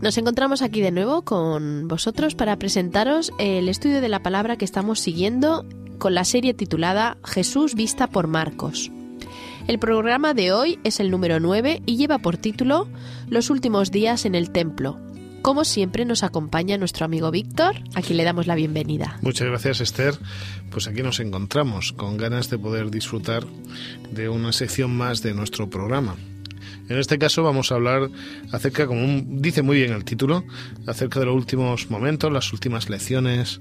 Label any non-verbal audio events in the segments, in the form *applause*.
nos encontramos aquí de nuevo con vosotros para presentaros el estudio de la palabra que estamos siguiendo con la serie titulada Jesús vista por Marcos. El programa de hoy es el número 9 y lleva por título Los últimos días en el templo. Como siempre nos acompaña nuestro amigo Víctor, a quien le damos la bienvenida. Muchas gracias Esther. Pues aquí nos encontramos con ganas de poder disfrutar de una sección más de nuestro programa. En este caso vamos a hablar acerca, como dice muy bien el título, acerca de los últimos momentos, las últimas lecciones,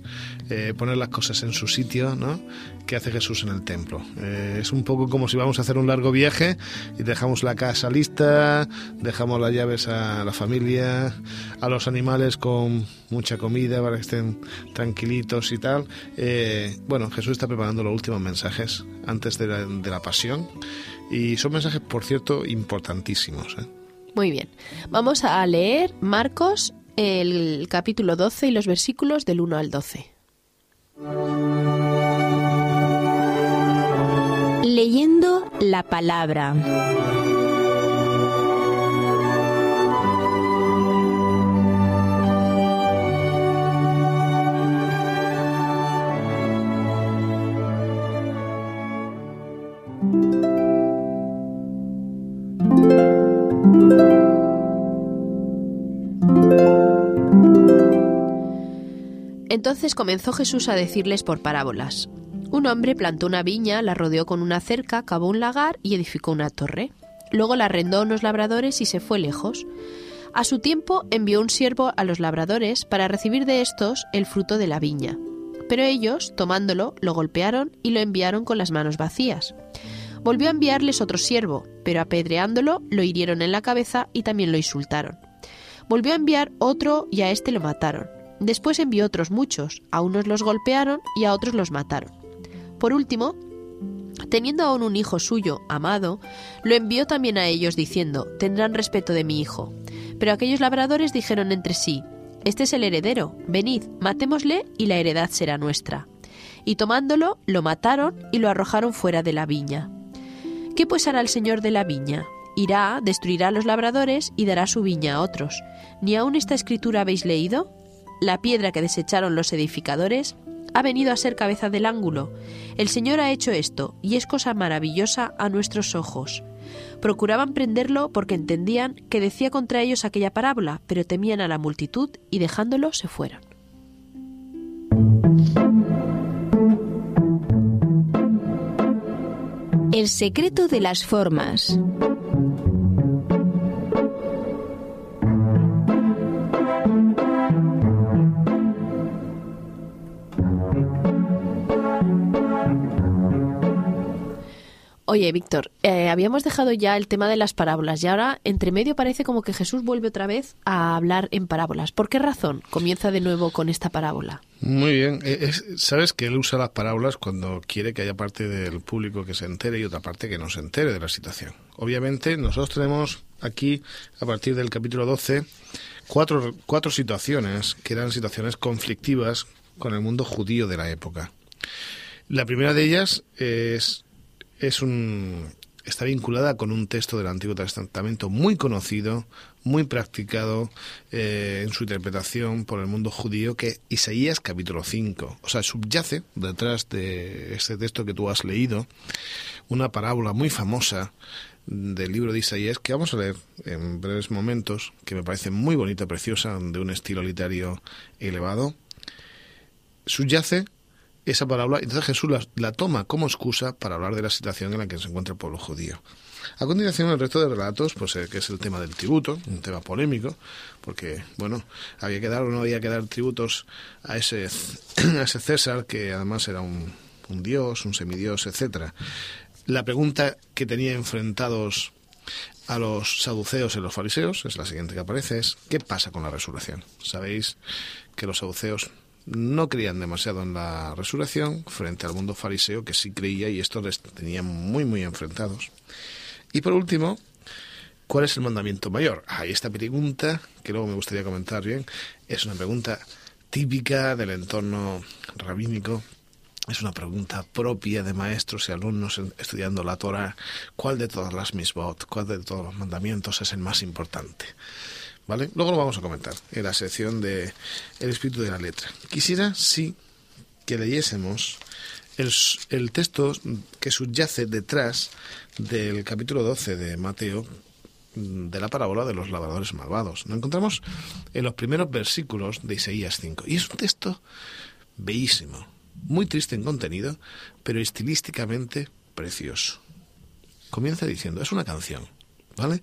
eh, poner las cosas en su sitio, ¿no? Que hace Jesús en el templo. Eh, es un poco como si vamos a hacer un largo viaje y dejamos la casa lista, dejamos las llaves a la familia, a los animales con mucha comida para que estén tranquilitos y tal. Eh, bueno, Jesús está preparando los últimos mensajes antes de la, de la pasión y son mensajes, por cierto, importantísimos. ¿eh? Muy bien. Vamos a leer Marcos, el capítulo 12 y los versículos del 1 al 12. Leyendo la palabra. Entonces comenzó Jesús a decirles por parábolas. Un hombre plantó una viña, la rodeó con una cerca, cavó un lagar y edificó una torre. Luego la arrendó a unos labradores y se fue lejos. A su tiempo envió un siervo a los labradores para recibir de estos el fruto de la viña. Pero ellos, tomándolo, lo golpearon y lo enviaron con las manos vacías. Volvió a enviarles otro siervo, pero apedreándolo lo hirieron en la cabeza y también lo insultaron. Volvió a enviar otro y a éste lo mataron. Después envió otros muchos, a unos los golpearon y a otros los mataron. Por último, teniendo aún un hijo suyo, amado, lo envió también a ellos diciendo, tendrán respeto de mi hijo. Pero aquellos labradores dijeron entre sí, Este es el heredero, venid, matémosle y la heredad será nuestra. Y tomándolo, lo mataron y lo arrojaron fuera de la viña. ¿Qué pues hará el señor de la viña? Irá, destruirá a los labradores y dará su viña a otros. ¿Ni aún esta escritura habéis leído? La piedra que desecharon los edificadores ha venido a ser cabeza del ángulo. El Señor ha hecho esto, y es cosa maravillosa a nuestros ojos. Procuraban prenderlo porque entendían que decía contra ellos aquella parábola, pero temían a la multitud y dejándolo se fueron. El secreto de las formas. Oye, Víctor, eh, habíamos dejado ya el tema de las parábolas y ahora entre medio parece como que Jesús vuelve otra vez a hablar en parábolas. ¿Por qué razón comienza de nuevo con esta parábola? Muy bien. Eh, Sabes que él usa las parábolas cuando quiere que haya parte del público que se entere y otra parte que no se entere de la situación. Obviamente, nosotros tenemos aquí, a partir del capítulo 12, cuatro, cuatro situaciones que eran situaciones conflictivas con el mundo judío de la época. La primera de ellas es es un está vinculada con un texto del Antiguo Testamento muy conocido, muy practicado eh, en su interpretación por el mundo judío, que es Isaías capítulo 5. O sea, subyace detrás de este texto que tú has leído una parábola muy famosa del libro de Isaías que vamos a leer en breves momentos, que me parece muy bonita, preciosa, de un estilo literario elevado. Subyace esa parábola, entonces Jesús la, toma como excusa para hablar de la situación en la que se encuentra el pueblo judío. A continuación, el resto de relatos, pues eh, que es el tema del tributo, un tema polémico, porque, bueno, había que dar o no había que dar tributos a ese, *clears throat* a ese César, que además era un, un dios, un semidios, etcétera. La pregunta que tenía enfrentados a los saduceos y los fariseos, es la siguiente que aparece, es ¿qué pasa con la resurrección? Sabéis que los saduceos no creían demasiado en la resurrección frente al mundo fariseo que sí creía y esto les tenía muy muy enfrentados. Y por último, ¿cuál es el mandamiento mayor? Hay esta pregunta que luego me gustaría comentar bien, es una pregunta típica del entorno rabínico es una pregunta propia de maestros y alumnos estudiando la Torah. ¿Cuál de todas las misbot, cuál de todos los mandamientos es el más importante? ¿Vale? Luego lo vamos a comentar en la sección de El espíritu de la letra. Quisiera, sí, que leyésemos el, el texto que subyace detrás del capítulo 12 de Mateo, de la parábola de los labradores malvados. Lo encontramos en los primeros versículos de Isaías 5. Y es un texto bellísimo muy triste en contenido, pero estilísticamente precioso. Comienza diciendo, es una canción, ¿vale?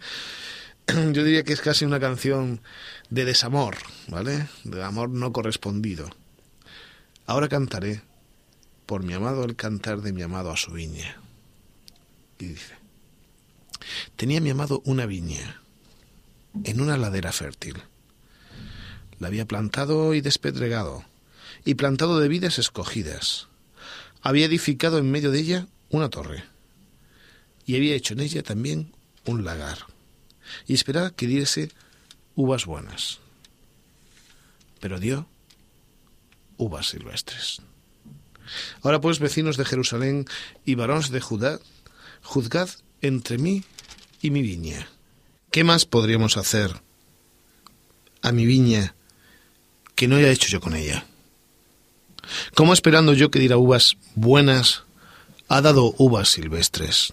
*clears throat* Yo diría que es casi una canción de desamor, ¿vale? De amor no correspondido. Ahora cantaré por mi amado el cantar de mi amado a su viña. Y dice, tenía mi amado una viña en una ladera fértil. La había plantado y despedregado y plantado de vidas escogidas. Había edificado en medio de ella una torre y había hecho en ella también un lagar y esperaba que diese uvas buenas. Pero dio uvas silvestres. Ahora pues, vecinos de Jerusalén y varones de Judá, juzgad entre mí y mi viña. ¿Qué más podríamos hacer a mi viña que no haya hecho yo con ella? ¿Cómo esperando yo que diera uvas buenas, ha dado uvas silvestres?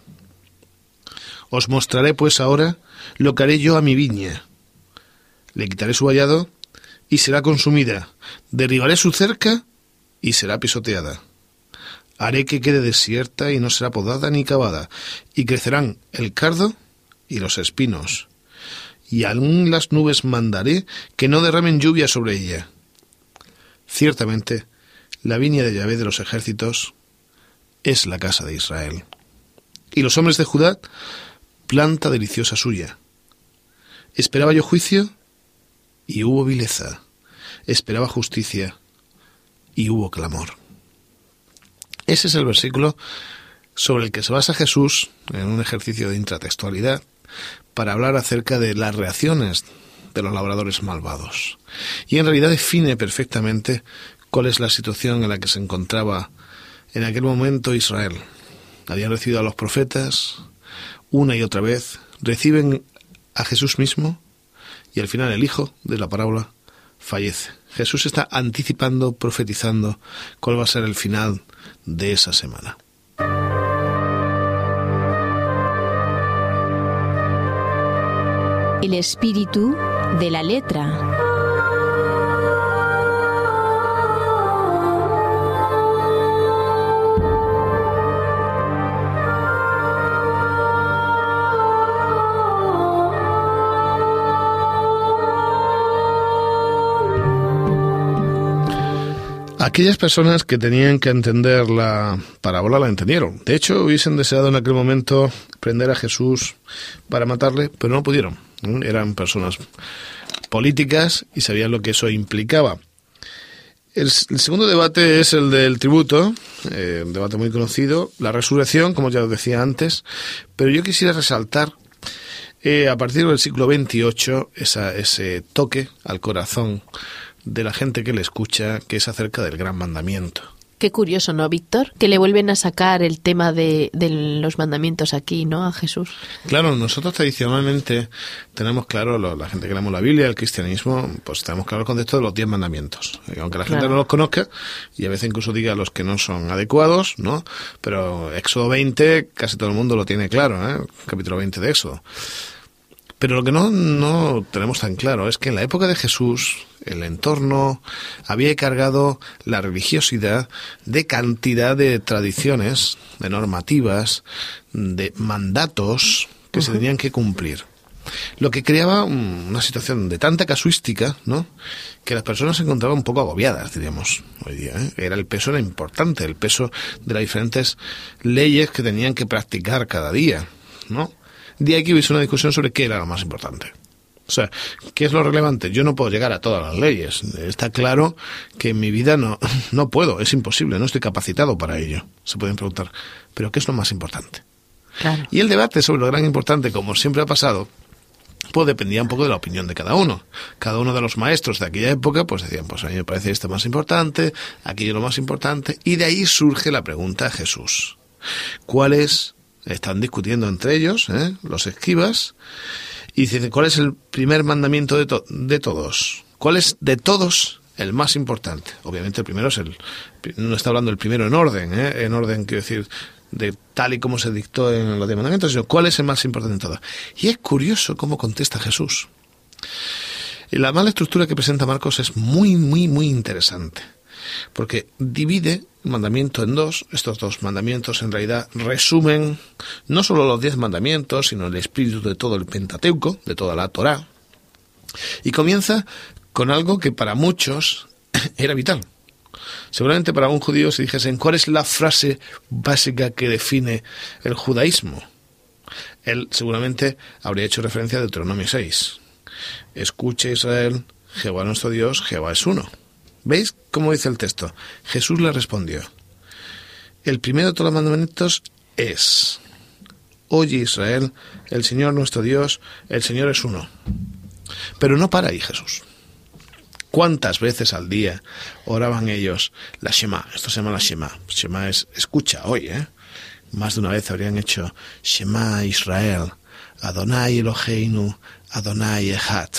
Os mostraré pues ahora lo que haré yo a mi viña. Le quitaré su vallado y será consumida. Derribaré su cerca y será pisoteada. Haré que quede desierta y no será podada ni cavada, y crecerán el cardo y los espinos. Y aún las nubes mandaré que no derramen lluvia sobre ella. Ciertamente, la viña de Yahvé de los ejércitos es la casa de Israel. Y los hombres de Judá, planta deliciosa suya. Esperaba yo juicio y hubo vileza. Esperaba justicia y hubo clamor. Ese es el versículo sobre el que se basa Jesús en un ejercicio de intratextualidad para hablar acerca de las reacciones de los labradores malvados. Y en realidad define perfectamente cuál es la situación en la que se encontraba en aquel momento Israel. Habían recibido a los profetas una y otra vez, reciben a Jesús mismo y al final el hijo de la parábola fallece. Jesús está anticipando, profetizando cuál va a ser el final de esa semana. El espíritu de la letra. Aquellas personas que tenían que entender la parábola la entendieron. De hecho, hubiesen deseado en aquel momento prender a Jesús para matarle, pero no pudieron. Eran personas políticas y sabían lo que eso implicaba. El, segundo debate es el del tributo, eh, un debate muy conocido, la resurrección, como ya os decía antes, pero yo quisiera resaltar eh, a partir del siglo XXVIII esa, ese toque al corazón de la gente que le escucha, que es acerca del gran mandamiento. Qué curioso, ¿no, Víctor? Que le vuelven a sacar el tema de, los mandamientos aquí, ¿no? A Jesús. Claro, nosotros tradicionalmente tenemos claro, la gente que leemos la Biblia, el cristianismo, pues tenemos claro el concepto de los diez mandamientos. Aunque la gente no los conozca, y a veces incluso diga los que no son adecuados, ¿no? Pero Éxodo 20, casi todo el mundo lo tiene claro, ¿eh? Capítulo 20 de Éxodo. Pero lo que no, no tenemos tan claro es que en la época de Jesús el entorno había cargado la religiosidad de cantidad de tradiciones, de normativas, de mandatos que se tenían que cumplir. Lo que creaba una situación de tanta casuística, ¿no? Que las personas se encontraban un poco agobiadas, diríamos, hoy día. ¿eh? Era el peso era importante, el peso de las diferentes leyes que tenían que practicar cada día, ¿no? De aquí hubiese una discusión sobre qué era lo más importante. O sea, ¿qué es lo relevante? Yo no puedo llegar a todas las leyes. Está claro que en mi vida no, *laughs* no puedo, es imposible, no estoy capacitado para ello. Se pueden preguntar, ¿pero qué es lo más importante? Y el debate sobre lo gran importante, como siempre ha pasado, pues dependía un poco de la opinión de cada uno. Cada uno de los maestros de aquella época, pues decían, pues a mí me parece esto más importante, aquello lo más importante, y de ahí surge la pregunta a Jesús. ¿Cuáles están discutiendo entre ellos, eh, los escribas, y dice, ¿cuál es el primer mandamiento de, de todos? ¿Cuál es de todos el más importante? Obviamente el primero es el, no está hablando el primero en orden, ¿eh? en orden quiero decir, de tal y como se dictó en los diez mandamientos, sino cuál es el más importante de todos. Y es curioso cómo contesta Jesús. Y la mala estructura que presenta Marcos es muy, muy, muy interesante porque divide mandamiento en dos. Estos dos mandamientos en realidad resumen no solo los diez mandamientos, sino el espíritu de todo el Pentateuco, de toda la Torá. Y comienza con algo que para muchos *laughs* era vital. Seguramente para un judío si dijesen cuál es la frase básica que define el judaísmo, él seguramente habría hecho referencia a Deuteronomio 6. Escucha Israel, Jehová nuestro Dios, Jehová es uno. ¿Veis cómo dice el texto? Jesús le respondió. El primero de todos los mandamientos es, oye Israel, el Señor nuestro Dios, el Señor es uno. Pero no para ahí Jesús. ¿Cuántas veces al día oraban ellos la Shema? Esto se llama la Shema. Shema es escucha, oye. ¿eh? Más de una vez habrían hecho Shema Israel, Adonai Eloheinu, Adonai Echad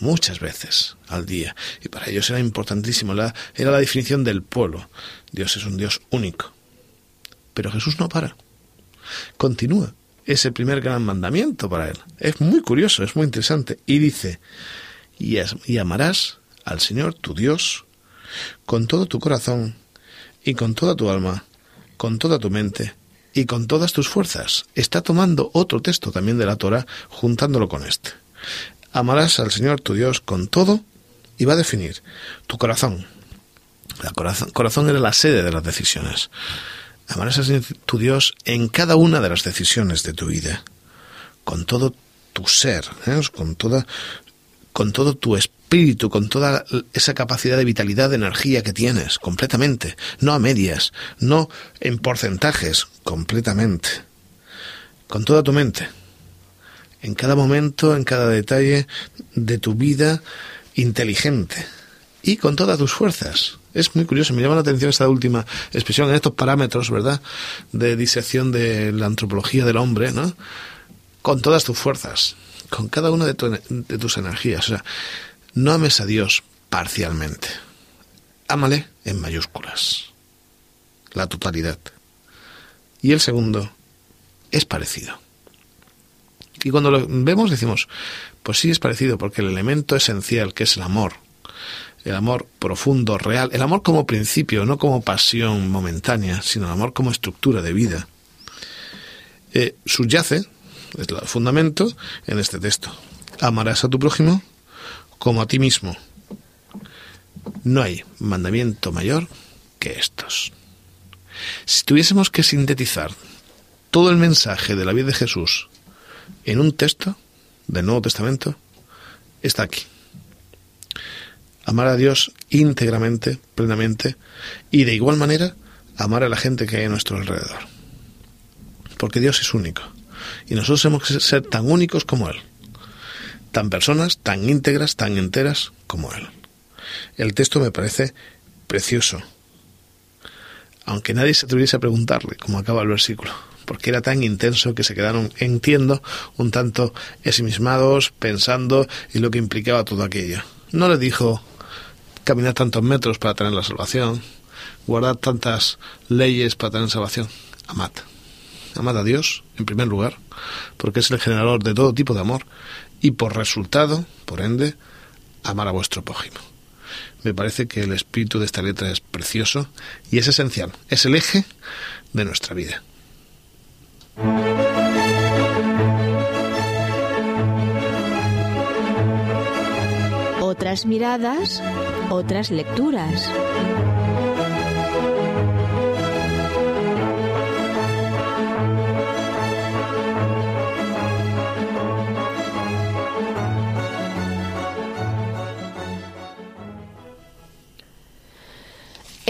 muchas veces al día. Y para ellos era importantísimo, la, era la definición del pueblo. Dios es un Dios único. Pero Jesús no para. Continúa. Es el primer gran mandamiento para él. Es muy curioso, es muy interesante. Y dice, y, y amarás al Señor tu Dios con todo tu corazón y con toda tu alma, con toda tu mente y con todas tus fuerzas. Está tomando otro texto también de la Torah, juntándolo con este. Amarás al Señor tu Dios con todo y va a definir tu corazón. El corazón, era la sede de las decisiones. Amarás al Señor tu Dios en cada una de las decisiones de tu vida, con todo tu ser, ¿eh? con toda con todo tu espíritu, con toda esa capacidad de vitalidad, de energía que tienes, completamente, no a medias, no en porcentajes, completamente, con toda tu mente en cada momento, en cada detalle de tu vida inteligente y con todas tus fuerzas. Es muy curioso, me llama la atención esta última expresión en estos parámetros, ¿verdad?, de disección de la antropología del hombre, ¿no? Con todas tus fuerzas, con cada una de, tus energías. O sea, no ames a Dios parcialmente. Ámale en mayúsculas. La totalidad. Y el segundo es parecido. Y cuando lo vemos decimos, pues sí es parecido, porque el elemento esencial, que es el amor, el amor profundo, real, el amor como principio, no como pasión momentánea, sino el amor como estructura de vida, eh, subyace, es el fundamento, en este texto. Amarás a tu prójimo como a ti mismo. No hay mandamiento mayor que estos. Si tuviésemos que sintetizar todo el mensaje de la vida de Jesús en un texto del Nuevo Testamento está aquí. Amar a Dios íntegramente, plenamente, y de igual manera amar a la gente que hay a nuestro alrededor. Porque Dios es único. Y nosotros hemos que ser tan únicos como Él. Tan personas, tan íntegras, tan enteras como Él. El texto me parece precioso. Aunque nadie se atreviese a preguntarle, como acaba el versículo porque era tan intenso que se quedaron, entiendo, un tanto ensimismados, pensando en lo que implicaba todo aquello. No le dijo caminar tantos metros para tener la salvación, guardar tantas leyes para tener salvación. Amad. Amad a Dios, en primer lugar, porque es el generador de todo tipo de amor, y por resultado, por ende, amar a vuestro prójimo. Me parece que el espíritu de esta letra es precioso y es esencial, es el eje de nuestra vida. Otras miradas, otras lecturas.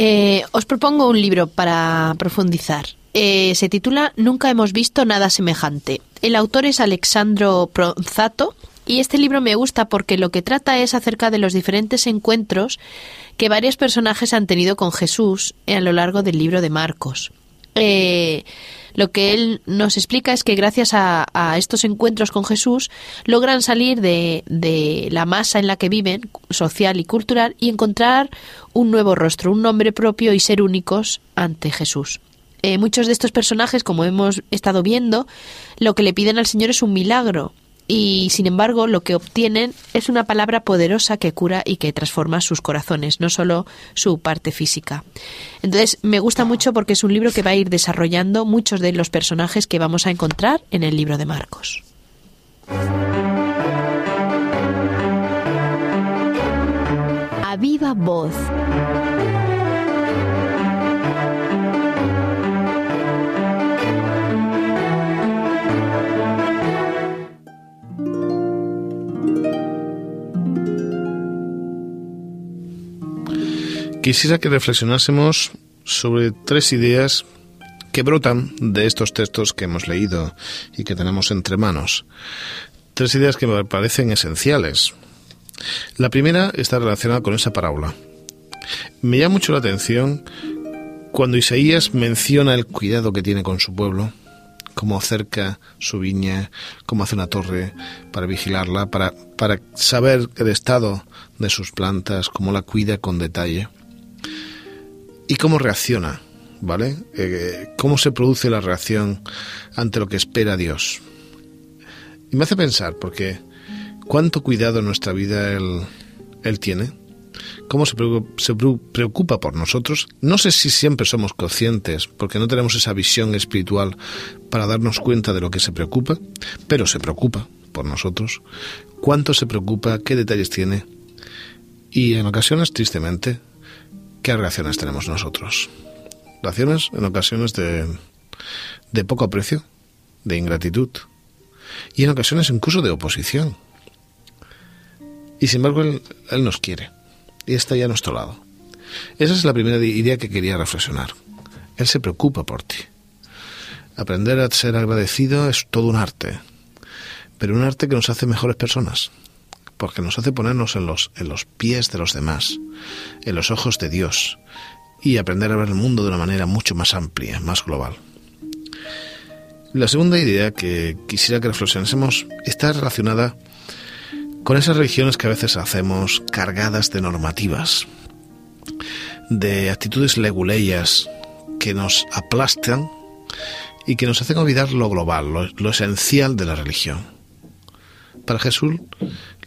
Eh, os propongo un libro para profundizar. Eh, se titula Nunca hemos visto nada semejante. El autor es Alexandro Pronzato y este libro me gusta porque lo que trata es acerca de los diferentes encuentros que varios personajes han tenido con Jesús a lo largo del libro de Marcos. Eh, lo que él nos explica es que gracias a, estos encuentros con Jesús logran salir de, de, la masa en la que viven, social y cultural, y encontrar un nuevo rostro, un nombre propio y ser únicos ante Jesús. Eh, muchos de estos personajes, como hemos estado viendo, lo que le piden al Señor es un milagro, y sin embargo lo que obtienen es una palabra poderosa que cura y que transforma sus corazones, no solo su parte física. Entonces me gusta mucho porque es un libro que va a ir desarrollando muchos de los personajes que vamos a encontrar en el libro de Marcos. A viva voz. Quisiera que reflexionásemos sobre tres ideas que brotan de estos textos que hemos leído y que tenemos entre manos. Tres ideas que me parecen esenciales. La primera está relacionada con esa parábola. Me llama mucho la atención cuando Isaías menciona el cuidado que tiene con su pueblo, cómo cerca su viña, cómo hace una torre para vigilarla, para, para saber el estado de sus plantas, cómo la cuida con detalle y cómo reacciona, ¿vale? Eh, cómo se produce la reacción ante lo que espera Dios. Y me hace pensar, porque cuánto cuidado en nuestra vida Él, él tiene, cómo se preocupa por nosotros. No sé si siempre somos conscientes, porque no tenemos esa visión espiritual para darnos cuenta de lo que se preocupa, pero se preocupa por nosotros. Cuánto se preocupa, qué detalles tiene. Y en ocasiones, tristemente, ¿qué reacciones tenemos nosotros? Reacciones en ocasiones de, de poco aprecio, de ingratitud y en ocasiones incluso de oposición. Y sin embargo él, él nos quiere y está ya a nuestro lado. Esa es la primera idea que quería reflexionar. Él se preocupa por ti. Aprender a ser agradecido es todo un arte, pero un arte que nos hace mejores personas, porque nos hace ponernos en los, en los pies de los demás, en los ojos de Dios, y aprender a ver el mundo de una manera mucho más amplia, más global. La segunda idea que quisiera que reflexionásemos está relacionada con esas religiones que a veces hacemos cargadas de normativas, de actitudes leguleyas que nos aplastan y que nos hacen olvidar lo global, lo, lo esencial de la religión. Para Jesús,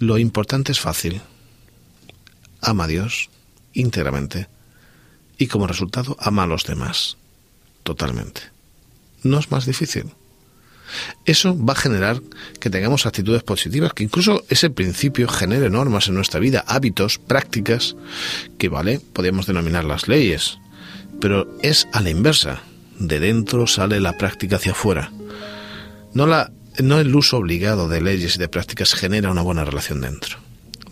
lo importante es fácil. Ama a Dios íntegramente y como resultado ama a los demás totalmente. No es más difícil. Eso va a generar que tengamos actitudes positivas, que incluso ese principio genere normas en nuestra vida, hábitos, prácticas, que vale, podríamos denominar las leyes, pero es a la inversa. De dentro sale la práctica hacia afuera. No la no el uso obligado de leyes y de prácticas genera una buena relación dentro.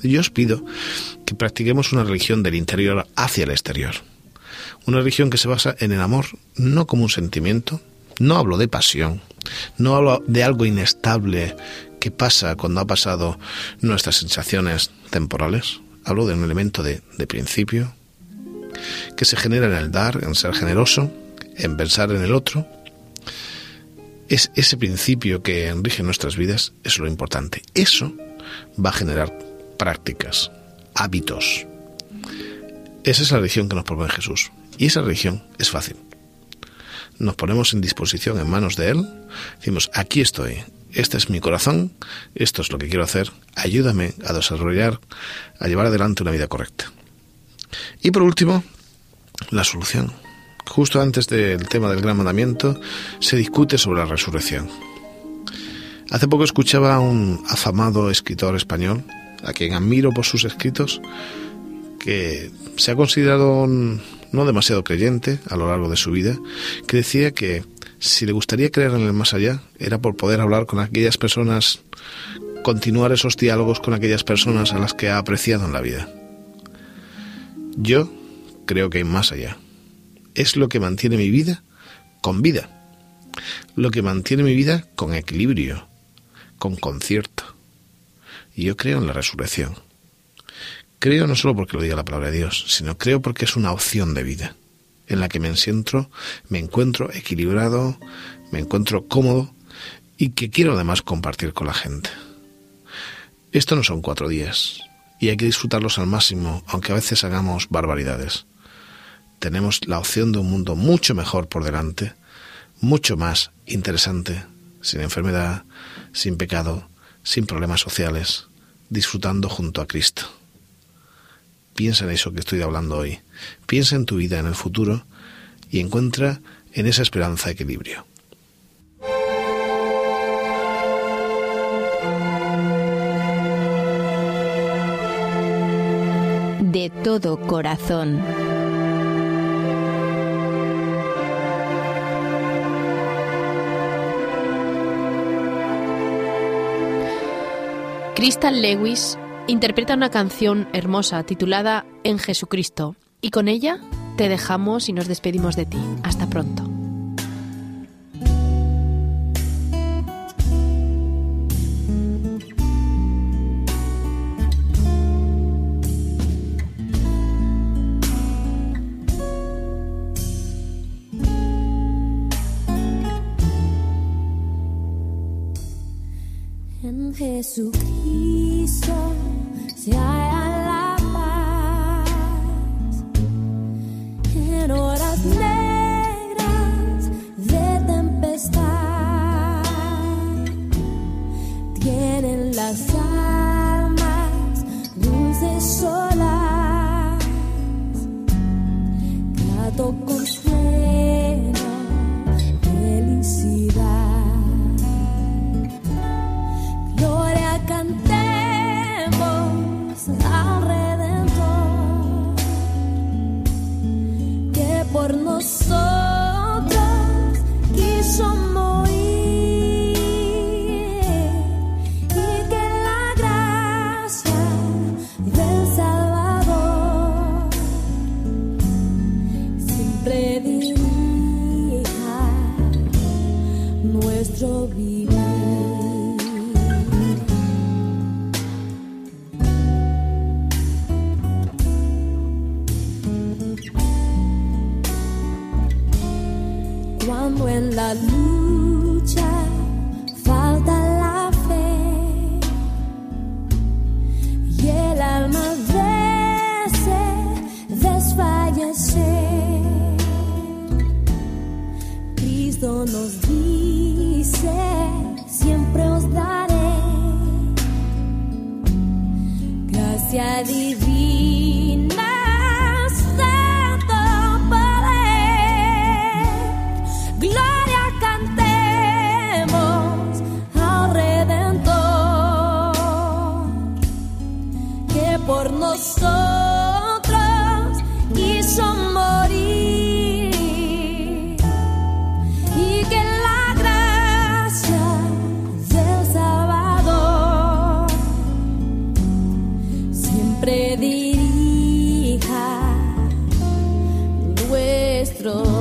Yo os pido que practiquemos una religión del interior hacia el exterior. Una religión que se basa en el amor, no como un sentimiento, no hablo de pasión, no hablo de algo inestable que pasa cuando ha pasado nuestras sensaciones temporales, hablo de un elemento de, de principio que se genera en el dar, en ser generoso, en pensar en el otro, es ese principio que enrige nuestras vidas, es lo importante. Eso va a generar prácticas, hábitos. Esa es la religión que nos propone Jesús. Y esa religión es fácil. Nos ponemos en disposición en manos de Él. Decimos, aquí estoy, este es mi corazón, esto es lo que quiero hacer, ayúdame a desarrollar, a llevar adelante una vida correcta. Y por último, la solución justo antes del tema del gran mandamiento, se discute sobre la resurrección. Hace poco escuchaba a un afamado escritor español, a quien admiro por sus escritos, que se ha considerado no demasiado creyente a lo largo de su vida, que decía que si le gustaría creer en el más allá era por poder hablar con aquellas personas, continuar esos diálogos con aquellas personas a las que ha apreciado en la vida. Yo creo que hay más allá. Es lo que mantiene mi vida con vida. Lo que mantiene mi vida con equilibrio, con concierto. Y yo creo en la resurrección. Creo no solo porque lo diga la palabra de Dios, sino creo porque es una opción de vida en la que me encuentro, me encuentro equilibrado, me encuentro cómodo y que quiero además compartir con la gente. Esto no son cuatro días y hay que disfrutarlos al máximo, aunque a veces hagamos barbaridades. Tenemos la opción de un mundo mucho mejor por delante, mucho más interesante, sin enfermedad, sin pecado, sin problemas sociales, disfrutando junto a Cristo. Piensa en eso que estoy hablando hoy. Piensa en tu vida, en el futuro, y encuentra en esa esperanza equilibrio. De todo corazón. Crystal Lewis interpreta una canción hermosa titulada En Jesucristo y con ella te dejamos y nos despedimos de ti. Hasta pronto. vida. Siempre dirija nuestro